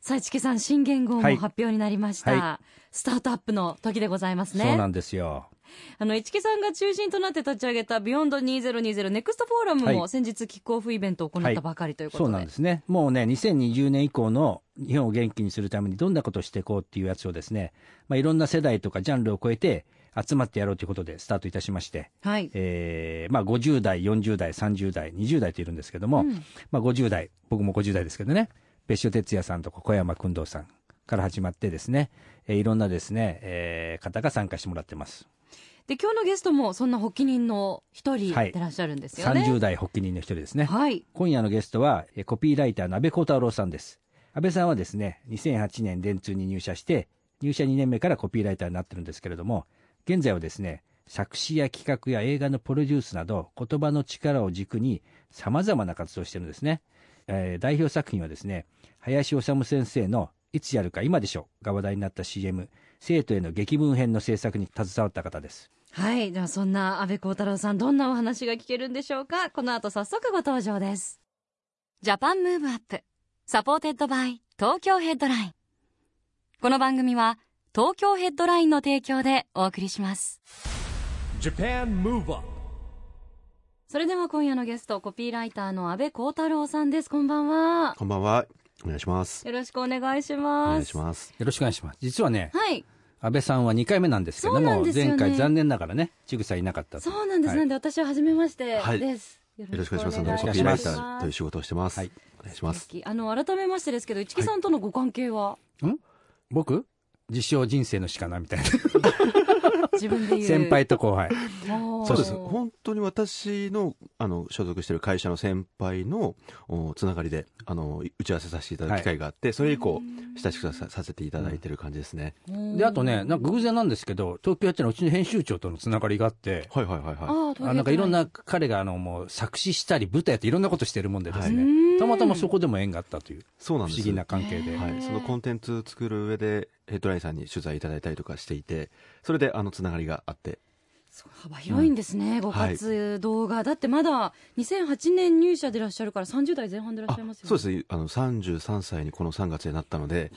さあ、一木さん、新元号もはい。発表になりました。はスタートアップの時でございますね。そうなんですよ。あの、一木さんが中心となって立ち上げた Beyond 2020 Next Forum もはい先日キックオフイベントを行ったばかりということで。そうなんですね。もうね2020年以降の日本を元気にするためにどんなことをしていこうっていうやつをですね、まあ、いろんな世代とかジャンルを超えて集まってやろうということでスタートいたしまして、はい。えーまあ、50代40代30代20代といるんですけども、まあ、50代僕も50代ですけどね別所哲也さんとか小山君堂さんから始まってですね、えーいろんなですね、えー方が参加してもらってます。で、今日のゲストもそんな発起人の一人はい。でいらっしゃるんですよね。30代発起人の一人ですね、はい。今夜のゲストはえーコピーライターの安倍幸太郎さんです。安倍さんはですね2008年電通に入社して入社2年目からコピーライターになってるんですけれども現在はですね作詞や企画や映画のプロデュースなど言葉の力を軸にさまざまな活動をしてるんですね、えー代表作品はですね林修先生の「いつやるか今でしょ」が話題になった CM 生徒への檄文編の制作に携わった方ですはい。では、そんな安倍幸太郎さん、どんなお話が聞けるんでしょうか？この後早速ご登場です。 Japan Move Up, supported by 東京ヘッドライン。この番組は、東京ヘッドラインの提供でお送りします。Japan Move Up それでは今夜のゲスト、コピーライターの安倍幸太郎さんです。こんばんは。こんばんは。お願いします。よろしくお願いしおます。願いします。よろしくお願いします実はねはい。安倍さんは2回目なんですけども、ね前回残念ながらねちぐさいなかったとそうなんです。はいなんで私は初めましてはいです。よろしくお願いします。よろしくお願いしますコピーライターという仕事をしてます。はいお願いします。あの、改めましてですけど、市木さんとのご関係は、僕？自称人生のしかなみたいな 自分で言う。先輩と後輩そうです。本当に私の、あの、所属している会社の先輩の、おつながりで、あの、打ち合わせさせていただく機会があって、それ以降、親しくささせていただいている感じですね。であとねなんか偶然なんですけど東京やってるうちの編集長とのつながりがあってはいはいはいはああ、あなんかいろんな。な彼があのもう作詞したり舞台やっていろんなことしてるもんでですうね、んたまたまそこでも縁があったというい。そう不思なんです。議な関係で、はい。そのコンテンツ作る上で、ヘッドラインさんに取材いただいたりとかしていて、それで、あの、つながりがあって、幅広いんですね、ご活動が。だってまだ2008年入社でいらっしゃるから30代前半でいらっしゃいますよね。そうですね。あの、33歳にこの3月になったので、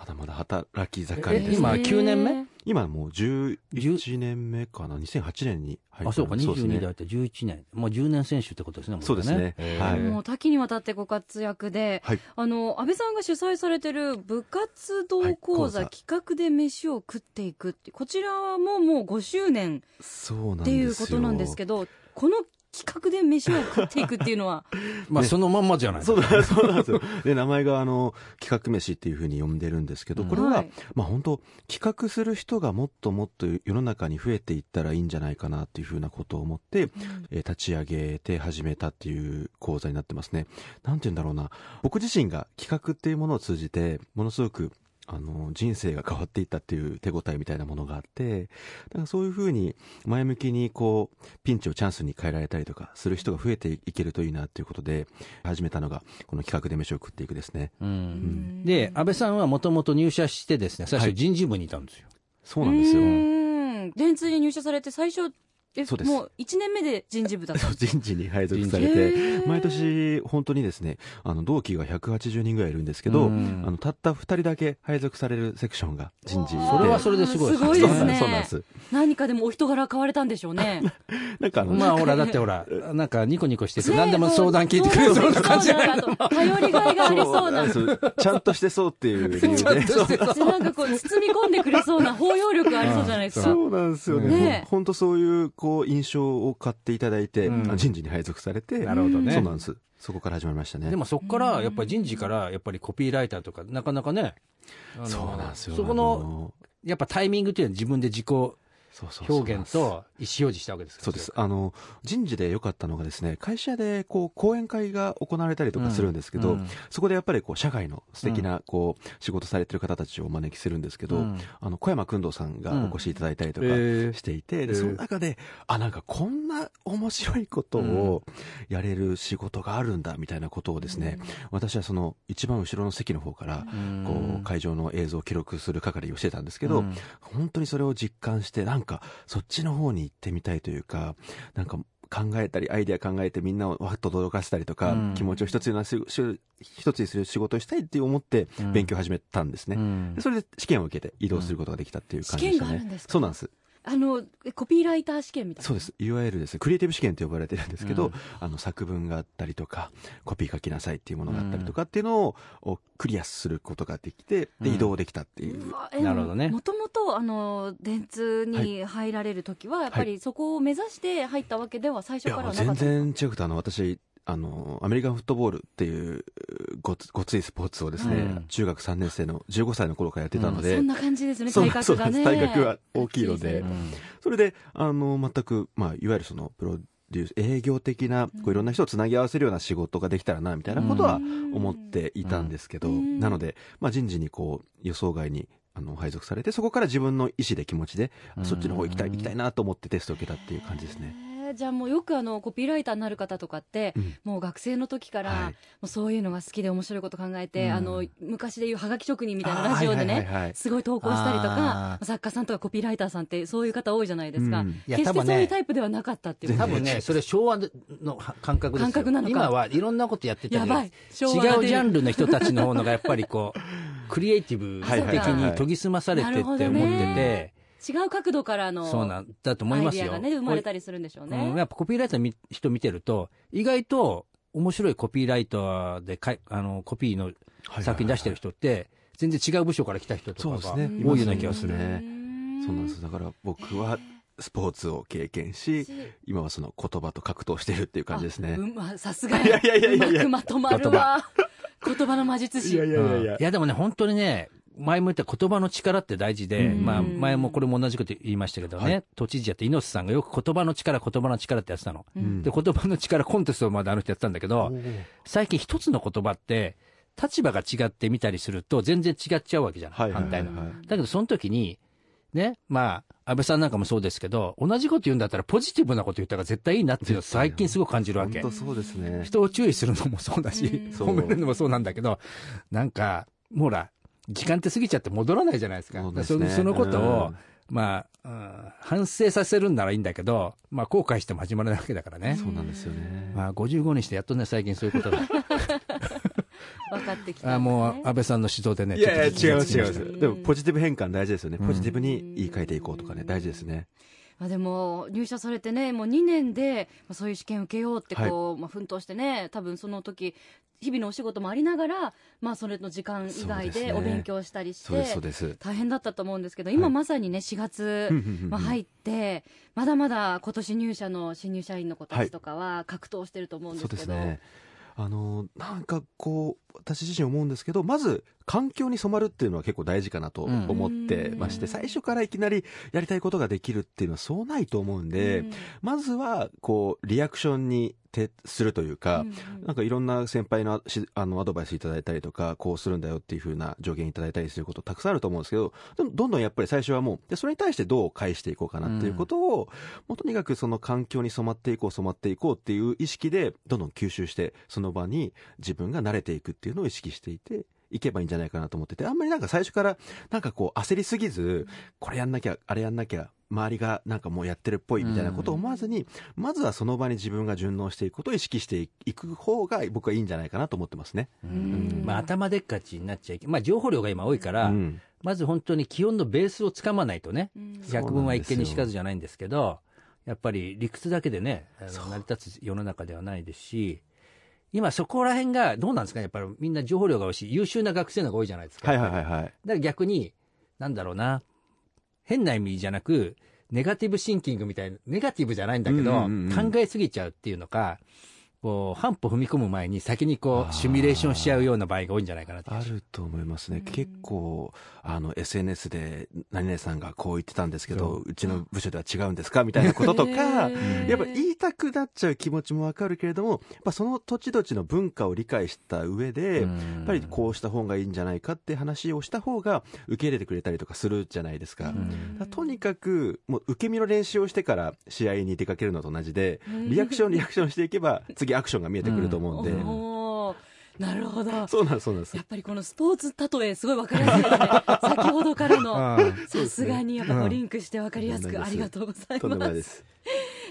まだまだ働き盛りです、え今ね。9年目？今もう11年目かな？2008年に入った。あそうか22ですね。代って11年。もう10年選手ってことですねもそうですね。はい。もう多岐にわたってご活躍で、はい。あの、安倍さんが主催されてる部活動はい講座、企画で飯を食っていくって、こちらはもうもう5周年そうなんですよ。っていうことなんですけど、この企画で飯を食っていくっていうのは、まあそのまんまじゃないそうだ、そうなんですよ。で、名前があの、企画飯っていうふうに呼んでるんですけど、これは、はいまあ本当企画する人がもっともっと世の中に増えていったらいいんじゃないかなっていうふうなことを思って、えー立ち上げて始めたっていう講座になってますね。なんて言うんだろうな。僕自身が企画っていうものを通じて、ものすごく、あの、人生が変わっていったっていう手応えみたいなものがあって、だからそういうふうに前向きにこう、ピンチをチャンスに変えられたりとかする人が増えていけるといいなっていうことで、始めたのが、この企画で飯を食っていくですね。うんで安倍さんはもともと入社してですね最初はい人事部にいたんですよ、そうなんですよう。ーん電通に入社されて最初、えそうですもう1年目で人事部だったんです 人事に配属されてー、毎年本当にですね、あの、同期が180人ぐらいいるんですけど、うんあの、たった2人だけ配属されるセクションが人事で。それはそれですごいすごいですね。そうなんです。何かでもお人柄変われたんでしょうね。なんかあの、まあほらだってほらなんかニコニコしててね何でも相談聞いてくれそうな感じ頼りがいがありそうな。ちゃんとしてそうっていう理由でなんかこう包み込んでくれそうな包容力ありそうじゃないですか。そうなんですよね。ね本当そういう、こう、印象を買っていただいて、うん人事に配属されて、なるほどねそうなんです。そこから始まりましたね。でもそこからやっぱり人事からやっぱりコピーライターとかなかなかねそうなんですよ。そこのやっぱタイミングっていうのは自分で自己表現と意思表示したわけですかそうです。あの、人事で良かったのがですね、会社でこう、講演会が行われたりとかするんですけど、うん。そこでやっぱりこう、社外の素敵な、こう、仕事されてる方たちをお招きするんですけど、うん。あの、小山くんどうさんがお越しいただいたりとかしていて、で、その中で、あ、なんかこんな面白いことをやれる仕事があるんだ、みたいなことをですね、私はその、一番後ろの席の方から、うん。こう、会場の映像を記録する係をしてたんですけど、うん。本当にそれを実感して、なんか、そっちの方に行ってみたいというか、なんか、考えたり、アイデア考えてみんなをわっと驚かせたりとか、うん気持ちを一つに一つにする仕事をしたいって思ってうん勉強を始めたんですね。うんでそれで試験を受けて移動することができたっていう感じでしたね。試験があるんですか？そうなんです。あのえコピーライター試験みたいな？そうです。いわゆるです。ね、クリエイティブ試験と呼ばれてるんですけど、うん。あの、作文があったりとか、コピー書きなさいっていうものがあったりとかっていうのを、をクリアすることができて、で、うん。移動できたっていう。なるほどね。もともとあの電通に入られる時はやっぱりそこを目指して入ったわけでは最初からなかったんですか？然違くて、あの、私、あの、アメリカンフットボールっていうごつごついスポーツをですね、うん。中学3年生の15歳の頃からやってたので、そんな感じですね。体格がね。体格が大きいので。それで、あの、全く、まあ、いわゆるその、プロデュース、営業的な、こういろんな人をつなぎ合わせるような仕事ができたらな、みたいなことはうん。思っていたんですけど、うん。なので、まあ、人事にこう、予想外に、あの、配属されて、そこから自分の意思で気持ちで、うん。そっちの方行きたい、行きたいなと思ってテストを受けたっていう感じですね。じゃあもうよくあのコピーライターになる方とかって、うん。もう学生の時から、はい。もうそういうのが好きで面白いこと考えて、うん。あの昔でいうはがき職人みたいなラジオでね、はいはいはいはい。すごい投稿したりとあか作家さんとかコピーライターさんってそういう方多いじゃないですか、うん。いや決してそういうタイプではなかったっていう多分ね、それ昭和の感覚ですよ。感覚なのか。今はいろんなことやってたりやばい。違うジャンルの人たちの方のがやっぱりこう、クリエイティブ的に研ぎ澄まされてって思ってて、違う角度からのそうなんだと思いますよ。アイディアがね生まれたりするんでしょうね、うんやっぱコピーライターの人見てると、意外と面白いコピーライターでかいあのコピーの作品出してる人って、全然違う部署から来た人とかがそうですね。多いような気がする。ね。そうなんです。だから僕はスポーツを経験し、今はその言葉と格闘してるっていう感じですねあ。うんまさすがいやいやいやいやいやうまくまとまるわ言葉の魔術師いやいやいやいやうんいやでもね、本当にね、前も言った言葉の力って大事で、うん。まあ、前もこれも同じこと言いましたけどね、はい。都知事やって猪瀬さんがよく言葉の力、言葉の力ってやってたの。うん。で、言葉の力コンテストまであの人やってたんだけど、最近一つの言葉って、立場が違ってみたりすると全然違っちゃうわけじゃない、反対の。はいだけどその時に、ね、まあ、安倍さんなんかもそうですけど、同じこと言うんだったらポジティブなこと言った方が絶対いいなっていうのを最近すごく感じるわけ。本当。そうですね。人を注意するのもそうだし、褒めるのもそうなんだけど、なんか、もうほら、時間って過ぎちゃって戻らないじゃないですか。そねそそのことを、うんまあ、うん反省させるんならいいんだけど、まあ、後悔しても始まらないわけだからね。そうなんですよね。まあ、55にしてやっとね、最近そういうことが。分かってきたねもう、安倍さんの指導でね、いやいや、ちょっと違います、違いま気がつきす。でも、ポジティブ変換大事ですよね。うんポジティブに言い換えていこうとかね、大事ですね。まあ、でも入社されてねもう2年でまあそういう試験受けようってこう、まあ、奮闘してね多分その時日々のお仕事もありながら、まあ、それの時間以外でお勉強したりして。大変だったと思うんですけど今はい。まさにね4月、まあ、入ってまだまだ今年入社の新入社員の子たちとかは格闘してると思うんですけど、ですね。あの、なんかこう、私自身思うんですけど、まず、環境に染まるっていうのは結構大事かなと思ってまして、うん。最初からいきなりやりたいことができるっていうのはそうないと思うんで、うん。まずは、こう、リアクションに徹するというか、うん。なんかいろんな先輩のしあのアドバイスいただいたりとか、こうするんだよっていう風な助言いただいたりすることたくさんあると思うんですけど、でもどんどんやっぱり最初はもう、でそれに対してどう返していこうかなっていうことを、もうとにかくその環境に染まっていこう、染まっていこうっていう意識で、どんどん吸収して、その場に自分が慣れていくっていうのを意識していて、いけばいいんじゃないかなと思ってて、あんまりなんか最初から、なんかこう焦りすぎず、これやんなきゃ、あれやんなきゃ、周りがなんかもうやってるっぽいみたいなことを思わずに、まずはその場に自分が順応していくことを意識していく方が僕はいいんじゃないかなと思ってますね。うん。まあ、頭でっかちになっちゃいけまあ、情報量が今多いから、うん。まず本当に気温のベースをつかまないとね、うん。百聞は一見にしかずじゃないんですけど、やっぱり理屈だけでね、成り立つ世の中ではないですし、今そこら辺がどうなんですかね、やっぱりみんな情報量が多いし、優秀な学生の方が多いじゃないですか。はいはいはいはい。だから逆に、なんだろうな、変な意味じゃなく、ネガティブシンキングみたいな、ネガティブじゃないんだけど、うんうんうんうん考えすぎちゃうっていうのか、こう半歩踏み込む前に先にこうシミュレーションしちゃうような場合が多いんじゃないかなあると思いますね。結構、あの、SNS で、何々さんがこう言ってたんですけど、う。ちの部署では違うんですかみたいなこととか、やっぱ言いたくなっちゃう気持ちもわかるけれども、やっぱその土地土地の文化を理解した上で、やっぱりこうした方がいいんじゃないかって話をした方が受け入れてくれたりとかするじゃないですか。だからとにかく、もう受け身の練習をしてから試合に出かけるのと同じで、リアクションリアクションしていけば、次 アクションが見えてくると思うんで。なるほど。そうなんです、そうなんですや。っぱりこのスポーツ例えすごいわかりやすいですね。先ほどからの。さすがにやっぱリンクしてわかりやすくうんありがとうございま。すす。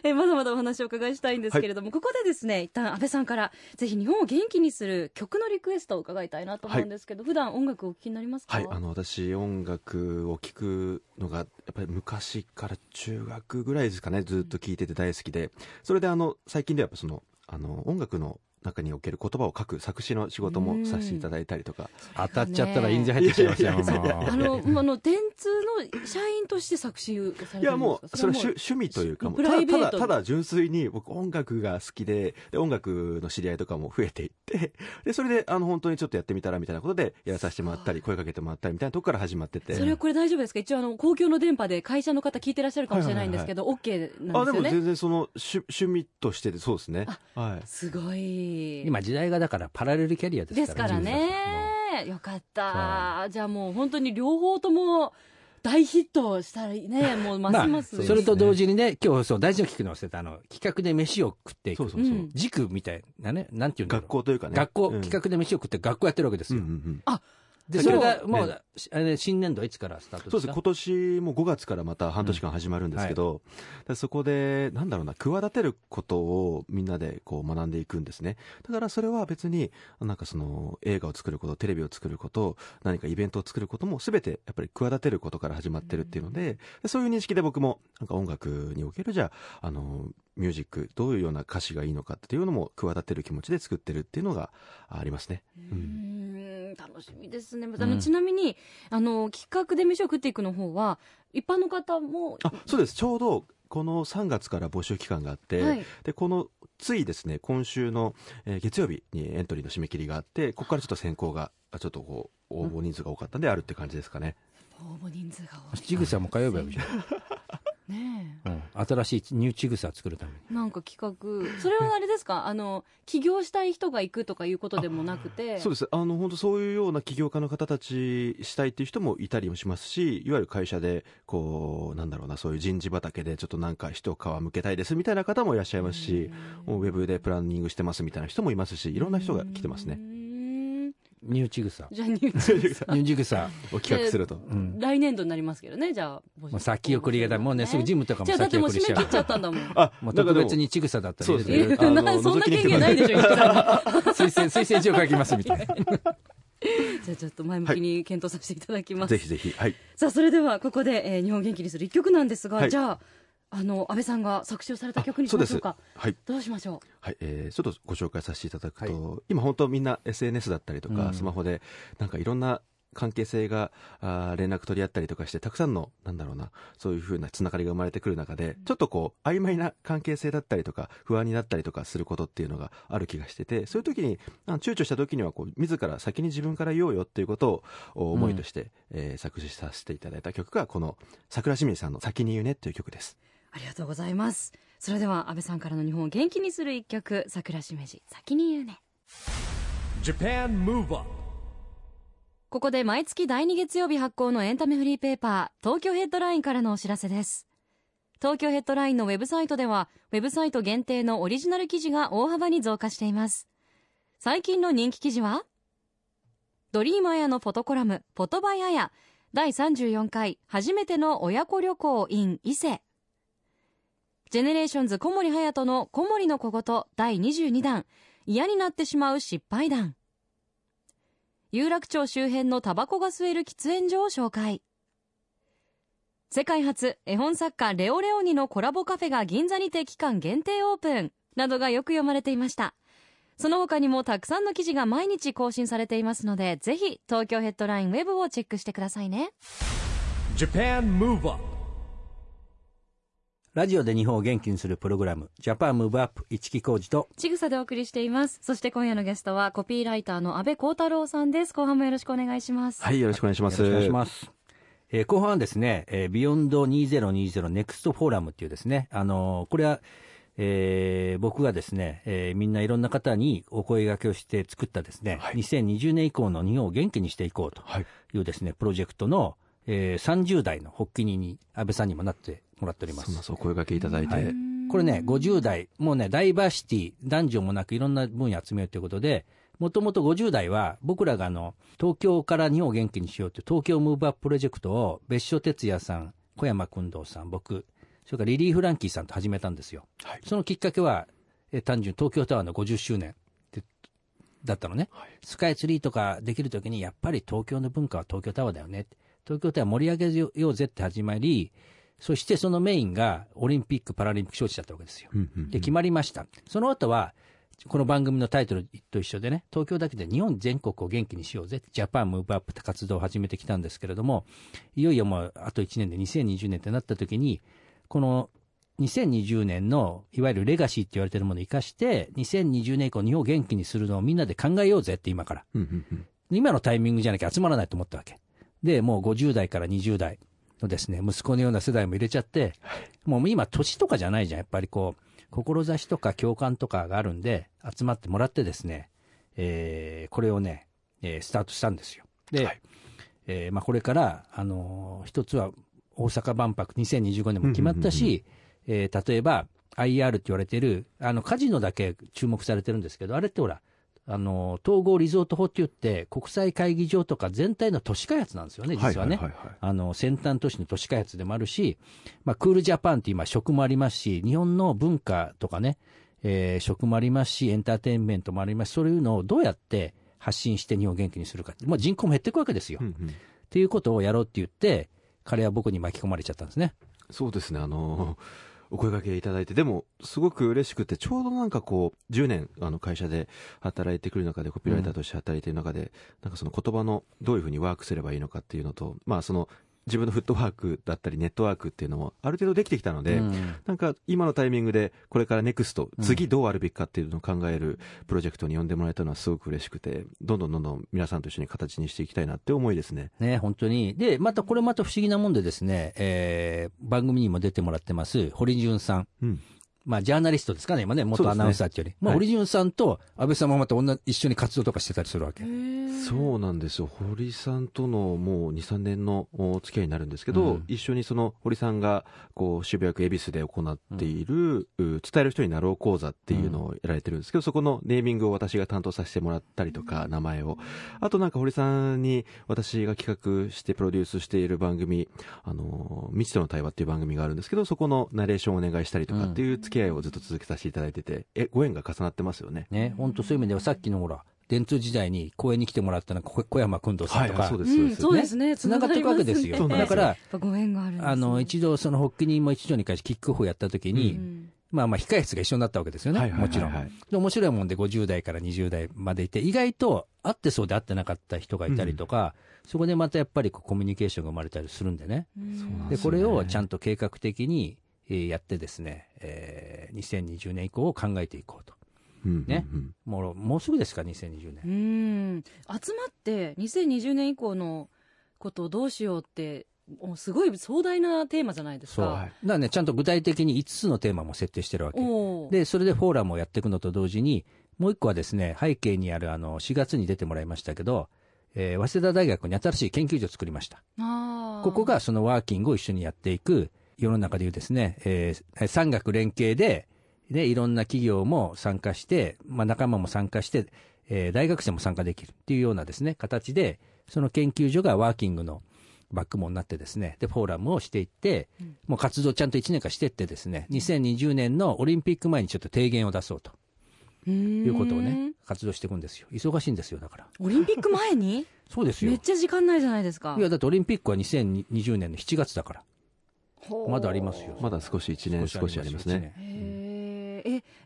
えまだまだお話をお伺いしたいんですけれども、ここでですね、一旦安倍さんからぜひ日本を元気にする曲のリクエストを伺いたいなと思うんですけど、普段音楽をお聴きになりますか？はい、あの、私、音楽を聴くのが、やっぱり昔から中学ぐらいですかね、ずっと聴いてて大好きで、それであの、最近ではやっぱその、あの、音楽の中における言葉を書く作詞の仕事もさせていただいたりとか、当たっちゃったら印税入ってきちゃいま。いやいやいやいやもうあの、あの、電通の社員として作詞をされていやもう、それはも趣趣味というか、ただ、ただ、純粋に僕音楽が好きで、で、音楽の知り合いとかも増えていって、で、それで、あの、本当にちょっとやってみたらみたいなことでやらさせてもらったり、声かけてもらったりみたいなとこから始まってて。それはこれ大丈夫ですか？一応あの、公共の電波で会社の方聞いてらっしゃるかもしれないんですけど、OK なあ、でもんですよね。全然その、趣趣味としてでそうですね。はい。すごい。今時代がだからパラレルキャリアですからですからね。よかった。じゃあもう本当に両方とも大ヒットしたらね、もうますます。まあ、それと同時にね、今日そう大事な聞くの忘れた、あの、企画で飯を食っていく。そうそうそう。うん塾みたいなね、なんていうんだろう学校というかね。学校、うん企画で飯を食って学校やってるわけですうんよ。うんうん。で、それがもう、ね新年度はいつからスタートそうです。今年も5月からまた半年間始まるんですけど、でそこで、なんだろうな、企てることをみんなでこう学んでいくんですね。だからそれは別に、なんかその映画を作ること、テレビを作ること、何かイベントを作ることも全てやっぱり企てることから始まってるっていうので、でそういう認識で僕もなんか音楽におけるじゃあ、あの、ミュージック、どういうような歌詞がいいのかっていうのも企てる気持ちで作ってるっていうのがありますね。うーん楽しみですね。あの、ちなみに、あの、企画で飯を食っていくの方は、一般の方も、あ、そうです。ちょうど、この3月から募集期間があって、はいで、この、ついですね、今週の、えー月曜日にエントリーの締め切りがあって、ここからちょっと選考が、あちょっとこう、応募人数が多かったんで、あるって感じですかね。応募人数が多い。ちぐさも通えばいいじゃん。ねうん。新しいニューちぐさ作るために。え。なんか企画、それはあれですか？あの、起業したい人が行くとかいうことでもなくて、そうです。あの、本当そういうような起業家の方たちしたいっていう人もいたりもしますし、いわゆる会社で、こう、なんだろうな、そういう人事畑でちょっとなんか一皮向けたいですみたいな方もいらっしゃいますし、ウェブでプランニングしてますみたいな人もいますし、いろんな人が来てますね。うーんニューちぐさ。じゃあ、ニューニューちぐさ。を企画すると。うん。来年度になりますけどね、じゃあ。もう先送りがだ。もうね、すぐジムとかもじゃあ、だってもう先送りしちゃう締め切っちゃったんだもん。あ、もう特別にちぐさだったらそう入れてくれるですね。あの そんな権限ないでしょ。推薦、推薦状書きますみたいな。じゃあちょっと前向きに検討させていただきます。ぜひぜひ。はい。さあ、それではここで、えー日本元気にする一曲なんですが、はいじゃあ、あの、安倍さんが作詞をされた曲にしましょうか。はい。どうしましょはい、えー、ちょっとご紹介させていただくと、今本当みんな SNS だったりとか、うんスマホで、なんかいろんな関係性が、あー連絡取り合ったりとかして、たくさんの、なんだろうな、そういうふうなつながりが生まれてくる中で、ちょっとこう、曖昧な関係性だったりとか、不安になったりとかすることっていうのがある気がしてて、そういう時に、あの躊躇した時には、こう、自ら先に自分から言おうよっていうことを、お思いとして、えー作詞させていただいた曲が、この、桜清水さんの先に言うねっていう曲です。う。ありがとうございます。それでは安倍さんからの日本を元気にする一曲、桜しめじ、先に言うね。Japan Move Up ここで毎月第2月曜日発行のエンタメフリーペーパー、東京ヘッドラインからのお知らせです。東京ヘッドラインのウェブサイトでは、ウェブサイト限定のオリジナル記事が大幅に増加しています。最近の人気記事は、ドリームアヤのフォトコラム、 Photo by アヤ、第34回、初めての親子旅行 in 伊勢。ジェネレーションズ小森隼人の小森の小言第22弾、嫌になってしまう失敗談。有楽町周辺のタバコが吸える喫煙所を紹介。世界初、絵本作家レオレオニのコラボカフェが銀座にて期間限定オープンなどがよく読まれていました。その他にもたくさんの記事が毎日更新されていますので、ぜひ東京ヘッドラインウェブをチェックしてくださいね。ラジオで日本を元気にするプログラム、ジャパンムーブアップ一木工事と、ちぐさでお送りしています。そして今夜のゲストはコピーライターの安倍光太郎さんです。後半もよろしくお願いします。はい、よろしくお願いします。よろしくお願いします。えー後半はですね、えービヨンド2020ネクストフォーラムっていうですね、あのーこれは、えー僕がですね、えーみんないろんな方にお声掛けをして作ったですね、はい2020年以降の日本を元気にしていこうとはい。いうですね、プロジェクトの、えー30代の発起人に安倍さんにもなってもらっておりますそう。お声掛けいただいて。はいこれね、50代、もうね、ダイバーシティ、男女もなくいろんな分野集めようということで、もともと50代は、僕らがあの、東京から日本を元気にしようという東京ムーブアッププロジェクトを、別所哲也さん、小山君堂さん、僕、それからリリー・フランキーさんと始めたんですよ。はいそのきっかけは、え単純に東京タワーの50周年だったのね。はいスカイツリーとかできるときに、やっぱり東京の文化は東京タワーだよね。東京タワー盛り上げようぜって始まり、そしてそのメインがオリンピック・パラリンピック招致だったわけですよ。で、決まりました。その後は、この番組のタイトルと一緒でね、東京だけで日本全国を元気にしようぜ、ジャパンムーブアップって活動を始めてきたんですけれども、いよいよもうあと1年で2020年ってなった時に、この2020年のいわゆるレガシーって言われてるものを生かして、2020年以降日本を元気にするのをみんなで考えようぜって今から。今のタイミングじゃなきゃ集まらないと思ったわけ。で、もう50代から20代のですね、息子のような世代も入れちゃって、もう今年とかじゃないじゃん。やっぱりこう、志とか共感とかがあるんで、集まってもらってですね、えーこれをね、えースタートしたんですよ。で、はいえーまあこれから、あのー一つは大阪万博2025年も決まったし、えー例えば IR って言われてる、あの、カジノだけ注目されてるんですけど、あれってほら、あの、統合リゾート法って言って、国際会議場とか全体の都市開発なんですよね、実はね。あの、先端都市の都市開発でもあるし、まあ、クールジャパンって今食もありますし、日本の文化とかね、えー食もありますし、エンターテインメントもありますし、そういうのをどうやって発信して日本を元気にするかって。まあ、人口も減っていくわけですよ。っうんうんていうことをやろうって言って、彼は僕に巻き込まれちゃったんですね。そうですね、あのお声掛けいただいて、でも、すごく嬉しくて、ちょうどなんかこう、10年、あの、会社で働いてくる中で、コピーライターとして働いている中で、なんかその言葉の、どういうふうにワークすればいいのかっていうのと、まあ、その、自分のフットワークだったり、ネットワークっていうのも、ある程度できてきたので、うんなんか今のタイミングでこれからネクスト、うん次どうあるべきかっていうのを考えるプロジェクトに呼んでもらえたのはすごく嬉しくて、どんどんどんどん皆さんと一緒に形にしていきたいなって思いですね。ね、本当に。で、またこれまた不思議なもんでですね、えー番組にも出てもらってます、堀潤さん。うん。まあ、ジャーナリストですかね、今ね、元アナウンサーっていうより。まあ、はい堀潤さんと安倍さんもまた同じ一緒に活動とかしてたりするわけ。そうなんですよ。堀さんとのもう2、3年のお付き合いになるんですけど、うん一緒にその堀さんがこう渋谷区恵比寿で行っている、う伝える人になろう講座っていうのをやられてるんですけど、そこのネーミングを私が担当させてもらったりとか、名前を。あとなんか堀さんに私が企画してプロデュースしている番組、あの、未知との対話っていう番組があるんですけど、そこのナレーションをお願いしたりとかっていう付き合いをずっと続けさせていただいてて、え、ご縁が重なってますよね。ね、本当そういう意味ではさっきのほら、電通時代に公演に来てもらったのがこ小山君堂さんとか、そうです、うん、そうで。ですすね。繋がっていくわけですよ。ねだから、ご縁があるんですねあの、一度その発起人も一度に回しキックオフをやった時に、うんまあまあ控え室が一緒になったわけですよね。はいはいはいはいもちろん。で、面白いもんで50代から20代までいて、意外と会ってそうで会ってなかった人がいたりとか、そこでまたやっぱりこうコミュニケーションが生まれたりするんでね。で、これをちゃんと計画的にえーやってですね、えー2020年以降を考えていこうと。うんねうんうんもう、もうすぐですか、2020年。うん集まって2020年以降のことをどうしようってもうすごい壮大なテーマじゃないですそう。か。だからね、ちゃんと具体的に5つのテーマも設定してるわけ。で、それでフォーラムをやっていくのと同時に、もう一個はですね、背景にあるあの、4月に出てもらいましたけど、えー早稲田大学に新しい研究所を作りました。ここがそのワーキングを一緒にやっていく、世の中でいうですね、えー産学連携で、で、いろんな企業も参加して、まあ仲間も参加して、えー大学生も参加できるっていうようなですね、形で、その研究所がワーキングのバックボになってですね、で、フォーラムをしていって、もう活動ちゃんと1年間していってですね、2020年のオリンピック前にちょっと提言を出そうということをね、活動していくんですよ。忙しいんですよ、だから。オリンピック前に？そうですよ。めっちゃ時間ないじゃないですか。いや、だってオリンピックは2020年の7月だから。まだありますよ。まだ少し1年少しありますね。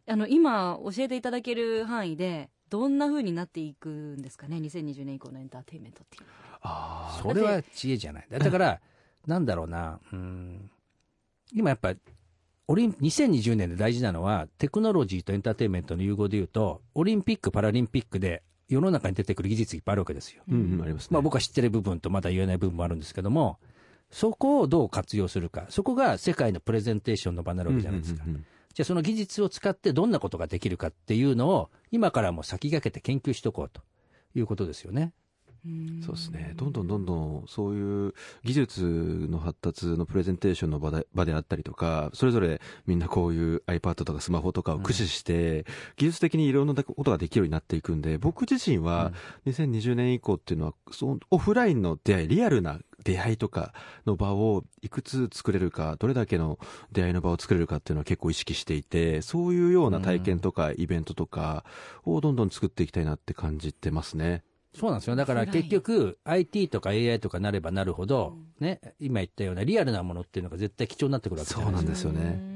あの今教えていただける範囲でどんな風になっていくんですかね？2020年以降のエンターテインメントっていうのはあそれは知恵じゃない。だから、なんだろうな、うん、今やっぱ、オリン2020年で大事なのは、テクノロジーとエンターテインメントの融合でいうと、オリンピック・パラリンピックで世の中に出てくる技術いっぱいあるわけですよ。うんうん、ありますね。まあ、僕は知ってる部分とまだ言えない部分もあるんですけども、そこをどう活用するか、そこが世界のプレゼンテーションの場になるわけじゃないですか。うんうんうんじゃあその技術を使ってどんなことができるかっていうのを、今からも先駆けて研究しとこうということですよね。そうですね。どんどんどんどん、そういう技術の発達のプレゼンテーションの場で場であったりとか、それぞれみんなこういう iPad とかスマホとかを駆使して、技術的にいろんなことができるようになっていくんで、僕自身は2020年以降っていうのは、そのオフラインの出会い、リアルな出会いとかの場をいくつ作れるか、どれだけの出会いの場を作れるかっていうのは結構意識していて、そういうような体験とかイベントとかをどんどん作っていきたいなって感じてますね。そうなんですよ。だから結局、IT とか AI とかなればなるほど、ね、今言ったようなリアルなものっていうのが絶対貴重になってくるわけじゃないですか。そうなんですよね。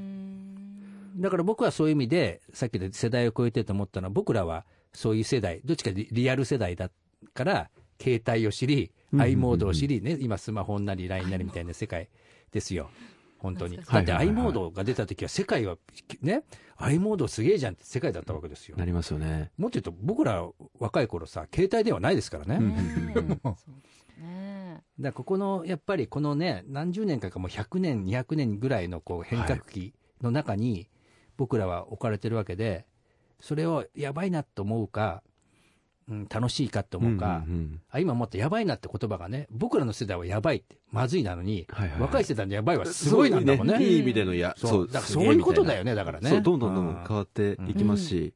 だから僕はそういう意味で、さっきで世代を超えてと思ったのは、僕らはそういう世代、どっちかリリアル世代だから、携帯を知り、i モードを知り、ね、今スマホなり LINE なりみたいな世界ですよ。本当に。だって i はいモードが出た時は世界は、ね、i モードすげえじゃんって世界だったわけですよ。なりますよね。もっと言うと、僕ら若い頃さ、携帯電話ないですからね。うんだからここのやっぱりこのね、何十年かかもう100年、200年ぐらいのこう変革期の中に、僕らは置かれてるわけで、それをやばいなと思うか、うん、楽しいかと思うか、んんん。あ今もっとやばいなって言葉がね、僕らの世代はやばいって、まずいなのに、はいはい。はい若い世代のやばいはすごいなんだもんね。そういい意味でのや、そうだからそういうことだよね、だからね。そう、どんどんどんどん変わっていきますし、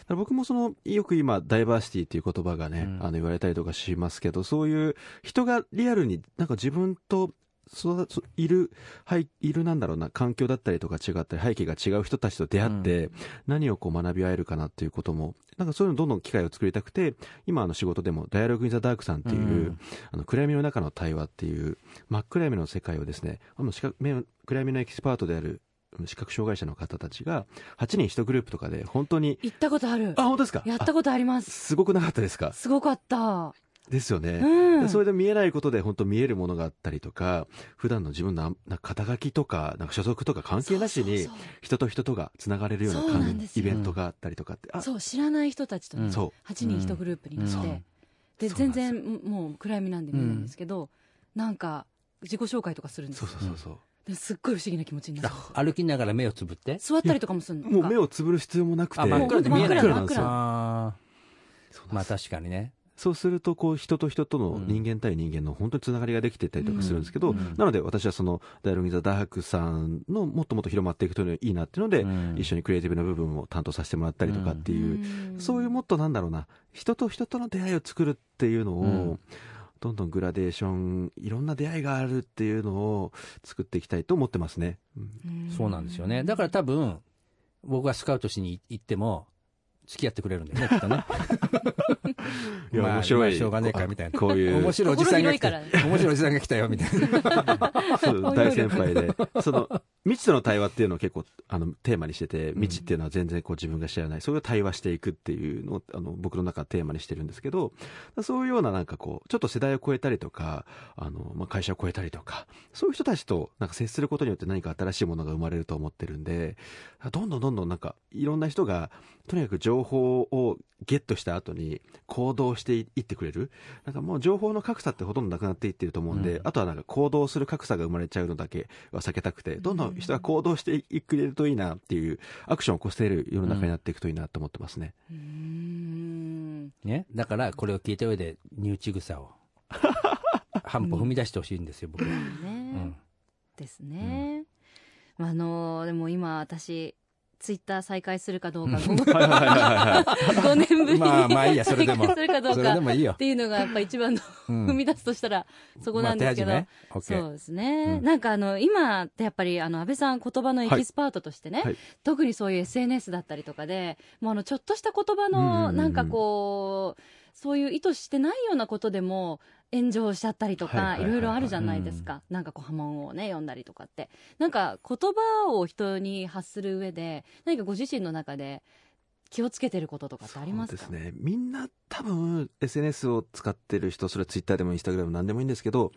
だから僕もその、よく今、ダイバーシティっていう言葉がね、うん。あの、言われたりとかしますけど、そういう人がリアルになんか自分と、そうそいる、はい、いるなんだろうな、環境だったりとか違ったり、背景が違う人たちと出会って、何をこう学び合えるかなっていうことも、なんかそういうのどんどん機会を作りたくて、今あの仕事でも、 Dialog in the Dark さんっていう、うん。あの暗闇の中の対話っていう真っ暗闇の世界をですねあの視覚目暗闇のエキスパートであるうん視覚障害者の方たちが8人1グループとかで本当に行ったことある。あ本当ですか？やったことあります。あすごくなかったですか？すごかったですよね、うん。でそれで見えないことで本当見えるものがあったりとか普段の自分の肩書きとかなんか所属とか関係なしに人と人とがつながれるようなイベントがあったりとかって、あそう知らない人たちとね、うん。そう。8人1グループになって、うん。で全然もう暗闇なんで見えないんですけど、なんか自己紹介とかするんですよ。そうそうそうそう。ですっごい不思議な気持ちになる。歩きながら目をつぶって？座ったりとかもするの？もう目をつぶる必要もなくて。あ、真っ暗で見えない。真っ暗なんですよ。まあ確かにね。そうすると、こう、人と人とのうん人間対人間の本当につながりができていったりとかするんですけど、うん。なので私はその、ダイアログ・インザ・ダークさんのもっともっと広まっていくというのがいいなっていうので、うん。一緒にクリエイティブな部分を担当させてもらったりとかっていう、ん。そういうもっとなんだろうな、人と人との出会いを作るっていうのを、うん。どんどんグラデーション、いろんな出会いがあるっていうのを作っていきたいと思ってますね。うん。そうなんですよね。だから多分、僕がスカウトしに行っても、付き合ってくれるんだよね、きっとね。いやまあ面白いまあしょうがねえか、みたいな。こういう面白いおじさんが来た。面白いおじさんが来たよ、みたいな。そう大先輩で、その、未知との対話っていうのを結構、あの、テーマにしてて、未知っていうのは全然こう自分が知らない、そういう対話していくっていうのを、あの、僕の中テーマにしてるんですけど、そういうようななんかこう、ちょっと世代を超えたりとか、あの、まあ、会社を超えたりとか、そういう人たちとなんか接することによって何か新しいものが生まれると思ってるんで、どんどんどんどんなんか、いろんな人が、とにかく情報をゲットした後に行動していってくれる。なんかもう情報の格差ってほとんどなくなっていってると思うんで、うん。あとはなんか行動する格差が生まれちゃうのだけは避けたくて、どんどん人が行動していくれるといいなっていう、アクションを起こせる世の中になっていくといいなと思ってますね。うーんね。だから、これを聞いた上で、身内草を、半歩踏み出してほしいんですよ、僕は。うね、ん。ですね、あのでも今私ツイッター再開するかどうか。はいはいはいはい5年ぶりにまあまあいいやそれでも。再開するかどうか。っ。ていうのがやっぱ一番のうん。踏み出すとしたらそこなんですけど、そうですね、うん。なんかあの今ってやっぱりあの安倍さん言葉のエキスパートとしてね、はい。特にそういう SNS だったりとかでもうあのちょっとした言葉のなんかこうそういう意図してないようなことでも炎上しちゃったりとかはいろいろあるじゃないですか、なんかこう波紋をね読んだりとか。ってなんか言葉を人に発する上で何かご自身の中で気をつけてることとかってありますか？そうですね。みんな多分 SNS を使ってる人、それは Twitter でも Instagram でも何でもいいんですけど、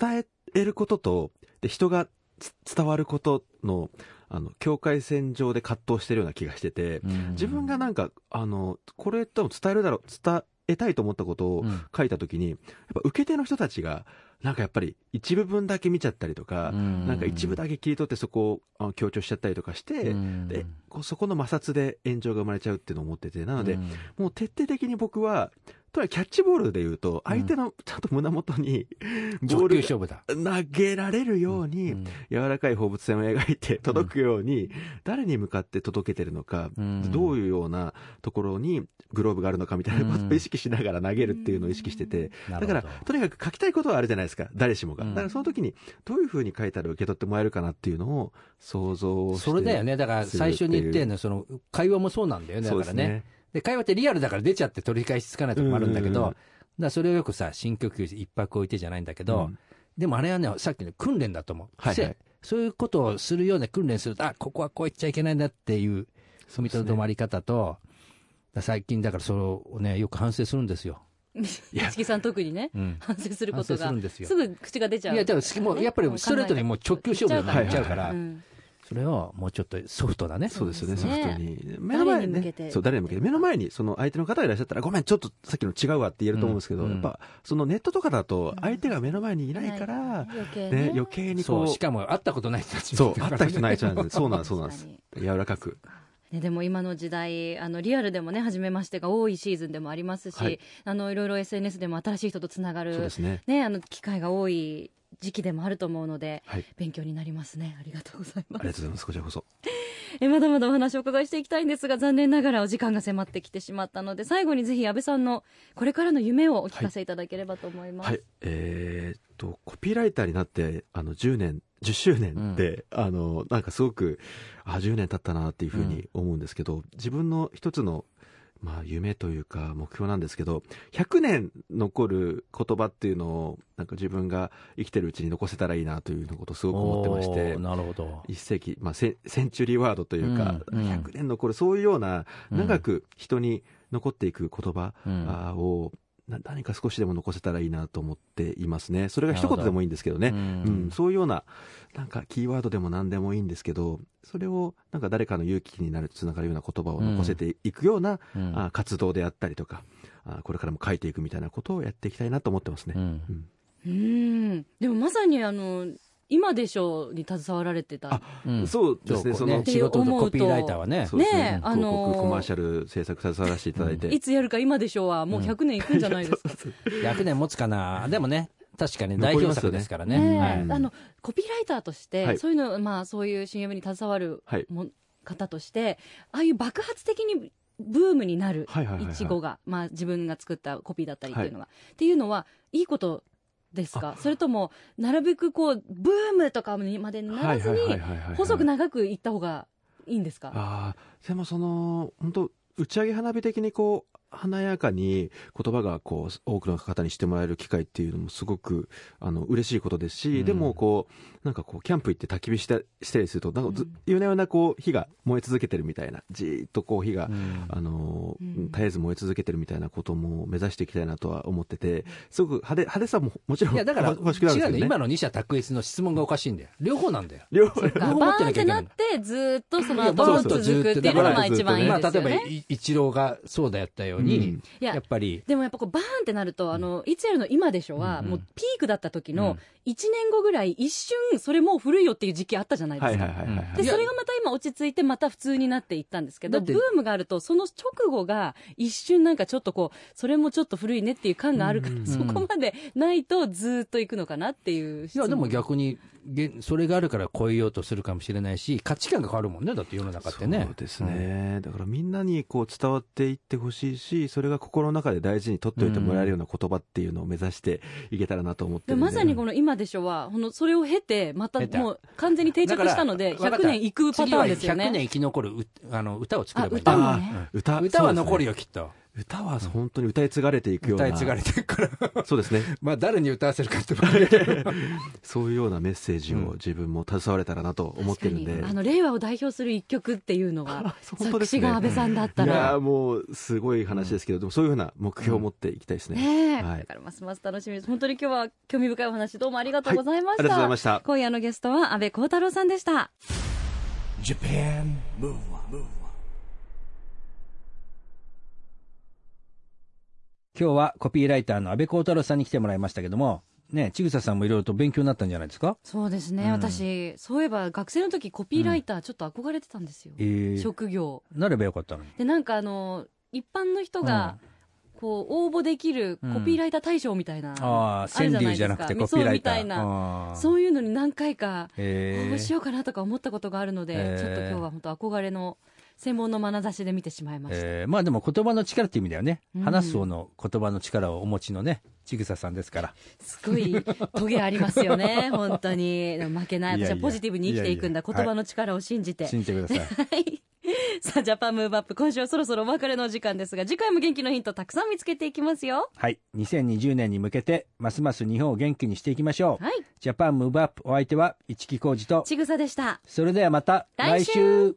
伝えることと、で人がつ伝わることの、あの、境界線上で葛藤してるような気がしてて、自分がなんか、あの、これ多分伝えるだろう、伝えたいと思ったことを書いたときに、やっぱ受け手の人たちが、なんかやっぱり一部分だけ見ちゃったりとか、なんか一部だけ切り取ってそこを強調しちゃったりとかして、で、そこの摩擦で炎上が生まれちゃうっていうのを思ってて、なので、もう徹底的に僕は、とにかくキャッチボールで言うと、相手のちゃんと胸元に、ボール。投げられるように、柔らかい放物線を描いて届くように、誰に向かって届けてるのか、どういうようなところにグローブがあるのかみたいなことを意識しながら投げるっていうのを意識してて、だから、とにかく書きたいことはあるじゃないですか、誰しもが。だからその時に、どういうふうに書いたら受け取ってもらえるかなっていうのを想像して。それだよね。だから最初に言ったような、その、会話もそうなんだよね。だからね。で、会話ってリアルだから出ちゃって取り返しつかないとこもあるんだけど、だそれをよくさ、深呼吸一泊置いてじゃないんだけど、うん、でもあれはね、さっきの訓練だと思う。はい、はい、そういうことをするような訓練すると、あ、ここはこう言っちゃいけないんだっていう、踏みとどまり方と、ね、最近だからそれをね、よく反省するんですよ。市木さん特にね、うん、反省することが。するんですよ。すぐ口が出ちゃう、いや、でも、もうやっぱりストレートにもう直球勝負になっちゃうから、それをもうちょっとソフトだね。そうですよね、ソフトに。目の前に、ね、そう、誰に向けて？目の前に、その相手の方がいらっしゃったら、ごめん、ちょっとさっきの違うわって言えると思うんですけど、うん、やっぱ、そのネットとかだと、相手が目の前にいないから、余計ね、余計にこう。しかも会ったことない人たち。そう、会った人ない人なんで、そうなんそうなんです。柔らかく。ね、でも今の時代あのリアルでもね初めましてが多いシーズンでもありますし、はい、あのいろいろ SNS でも新しい人とつながる、ね、ね、あの機会が多い時期でもあると思うので、はい、勉強になりますね。ありがとうございます。ありがとうございます。こちらこそ。えまだまだお話をお伺いしていきたいんですが残念ながらお時間が迫ってきてしまったので最後にぜひ安倍さんのこれからの夢をお聞かせいただければと思います、はい、はい、えー、っとコピーライターになってあの10年10周年って、うん、あの、なんかすごく、あ、10年経ったなっていうふうに思うんですけど、うん、自分の一つの、まあ、夢というか、目標なんですけど、100年残る言葉っていうのを、なんか自分が生きてるうちに残せたらいいなということをすごく思ってまして、なるほど。一世紀、まあセ、センチュリーワードというか、うん、100年残る、そういうような、長く人に残っていく言葉を、何か少しでも残せたらいいなと思っていますね。それが一言でもいいんですけどね。うん、うん、そういうような、なんかキーワードでも何でもいいんですけど、それをなんか誰かの勇気になる、つながるような言葉を残せていくような、うん、あ活動であったりとかあ、これからも書いていくみたいなことをやっていきたいなと思ってますね。うん。うんでもまさにあの、今でしょうに携わられてた。うん、そうですね、その、仕事のコピーライターはね。そうですね。あのー、コマーシャル制作携わらせていただいて。いつやるか今でしょうはもう100年いくんじゃないですか。うん、100年持つかな。でもね、確かに代表作ですからね。ねはい、あの、コピーライターとして、はい、そういうの、まあそういう CM に携わるも、方として、ああいう爆発的にブームになるいちごが、まあ自分が作ったコピーだったりっていうのが、っていうのは、いいことですか？それとも、なるべくこう、ブームとかまでならずに、細く長くいった方がいいんですか？ああ、でもその、本当打ち上げ花火的にこう、華やかに言葉がこう多くの方にしてもらえる機会っていうのもすごくあの嬉しいことですし、うん、でもこうなんかこうキャンプ行って焚き火したしたりするとなんかず、うん、夜な夜なこう火が燃え続けてるみたいなじーっとこう火が、うん、あの絶えず燃え続けてるみたいなことも目指していきたいなとは思っててすごく派手派手さももちろんいやだから欲しくなるんですけど、ね、今の二者択一の質問がおかしいんだよ。両方なんだよ。両方。バーンってなってずっとその後続くっていうのがまあ一番いいですよね、まあ、例えばイチローがそうだったように、いややっぱり。でもやっぱこうバーンってなると、あの、いつやるの今でしょは、もうピークだった時の、1年後ぐらい一瞬、それもう古いよっていう時期あったじゃないですか。で、それがまた今落ち着いて、また普通になっていったんですけど、ブームがあると、その直後が一瞬なんかちょっとこう、それもちょっと古いねっていう感があるから、そこまでないとずっと行くのかなっていう。いや、でも逆に、それがあるから超えようとするかもしれないし、価値観が変わるもんね、だって世の中ってね。そうですね。だからみんなにこう伝わっていってほしいし、それが心の中で大事に取っておいてもらえるような言葉っていうのを目指していけたらなと思ってまさにこの今でしょは、このそれを経て、またもう完全に定着したので、100年いくパターンですよね。100年生き残るあの歌を作ればいい。歌もね。歌、歌は残るよ、きっと。歌は本当に歌い継がれていくような。歌い継がれていくから。そうですね。まあ誰に歌わせるかって そういうようなメッセージを自分も携われたらなと思ってるんで。あの、令和を代表する一曲っていうのが、作詞が安倍さんだったら。いやもう、すごい話ですけど、でもそういうふうな目標を持っていきたいですね。ねえ。だからますます楽しみです。本当に今日は興味深いお話どうもありがとうございました。ありがとうございました。今夜のゲストは安倍光太郎さんでした。Japan Move Up, 今日はコピーライターの安倍光太郎さんに来てもらいましたけども、ね、ちぐささんもいろいろと勉強になったんじゃないですか？そうですね、うん。私そういえば学生の時コピーライターちょっと憧れてたんですよ、えー、職業。なればよかったのに。でなんかあの一般の人が、こう応募できるコピーライター大賞みたいな、ああ、川柳じゃなくてコピーライター。みたいな。そういうのに何回かえー。応募しようかなとか思ったことがあるので、えー。ちょっと今日は本当憧れの専門の眼差しで見てしまいました、えーまあでも言葉の力っていう意味だよね、うん話す方の言葉の力をお持ちのね、ちぐささんですから。すごいトゲありますよね 本当に負けない私はポジティブに生きていくんだ言葉の力を信じて、信じてください。はい。さあ、ジャパンムーブアップ、今週はそろそろお別れのお時間ですが、次回も元気のヒントたくさん見つけていきますよ。はい。2020年に向けて、ますます日本を元気にしていきましょう。はい。ジャパンムーブアップ、お相手は市木浩二と、ちぐさでした。それではまた来週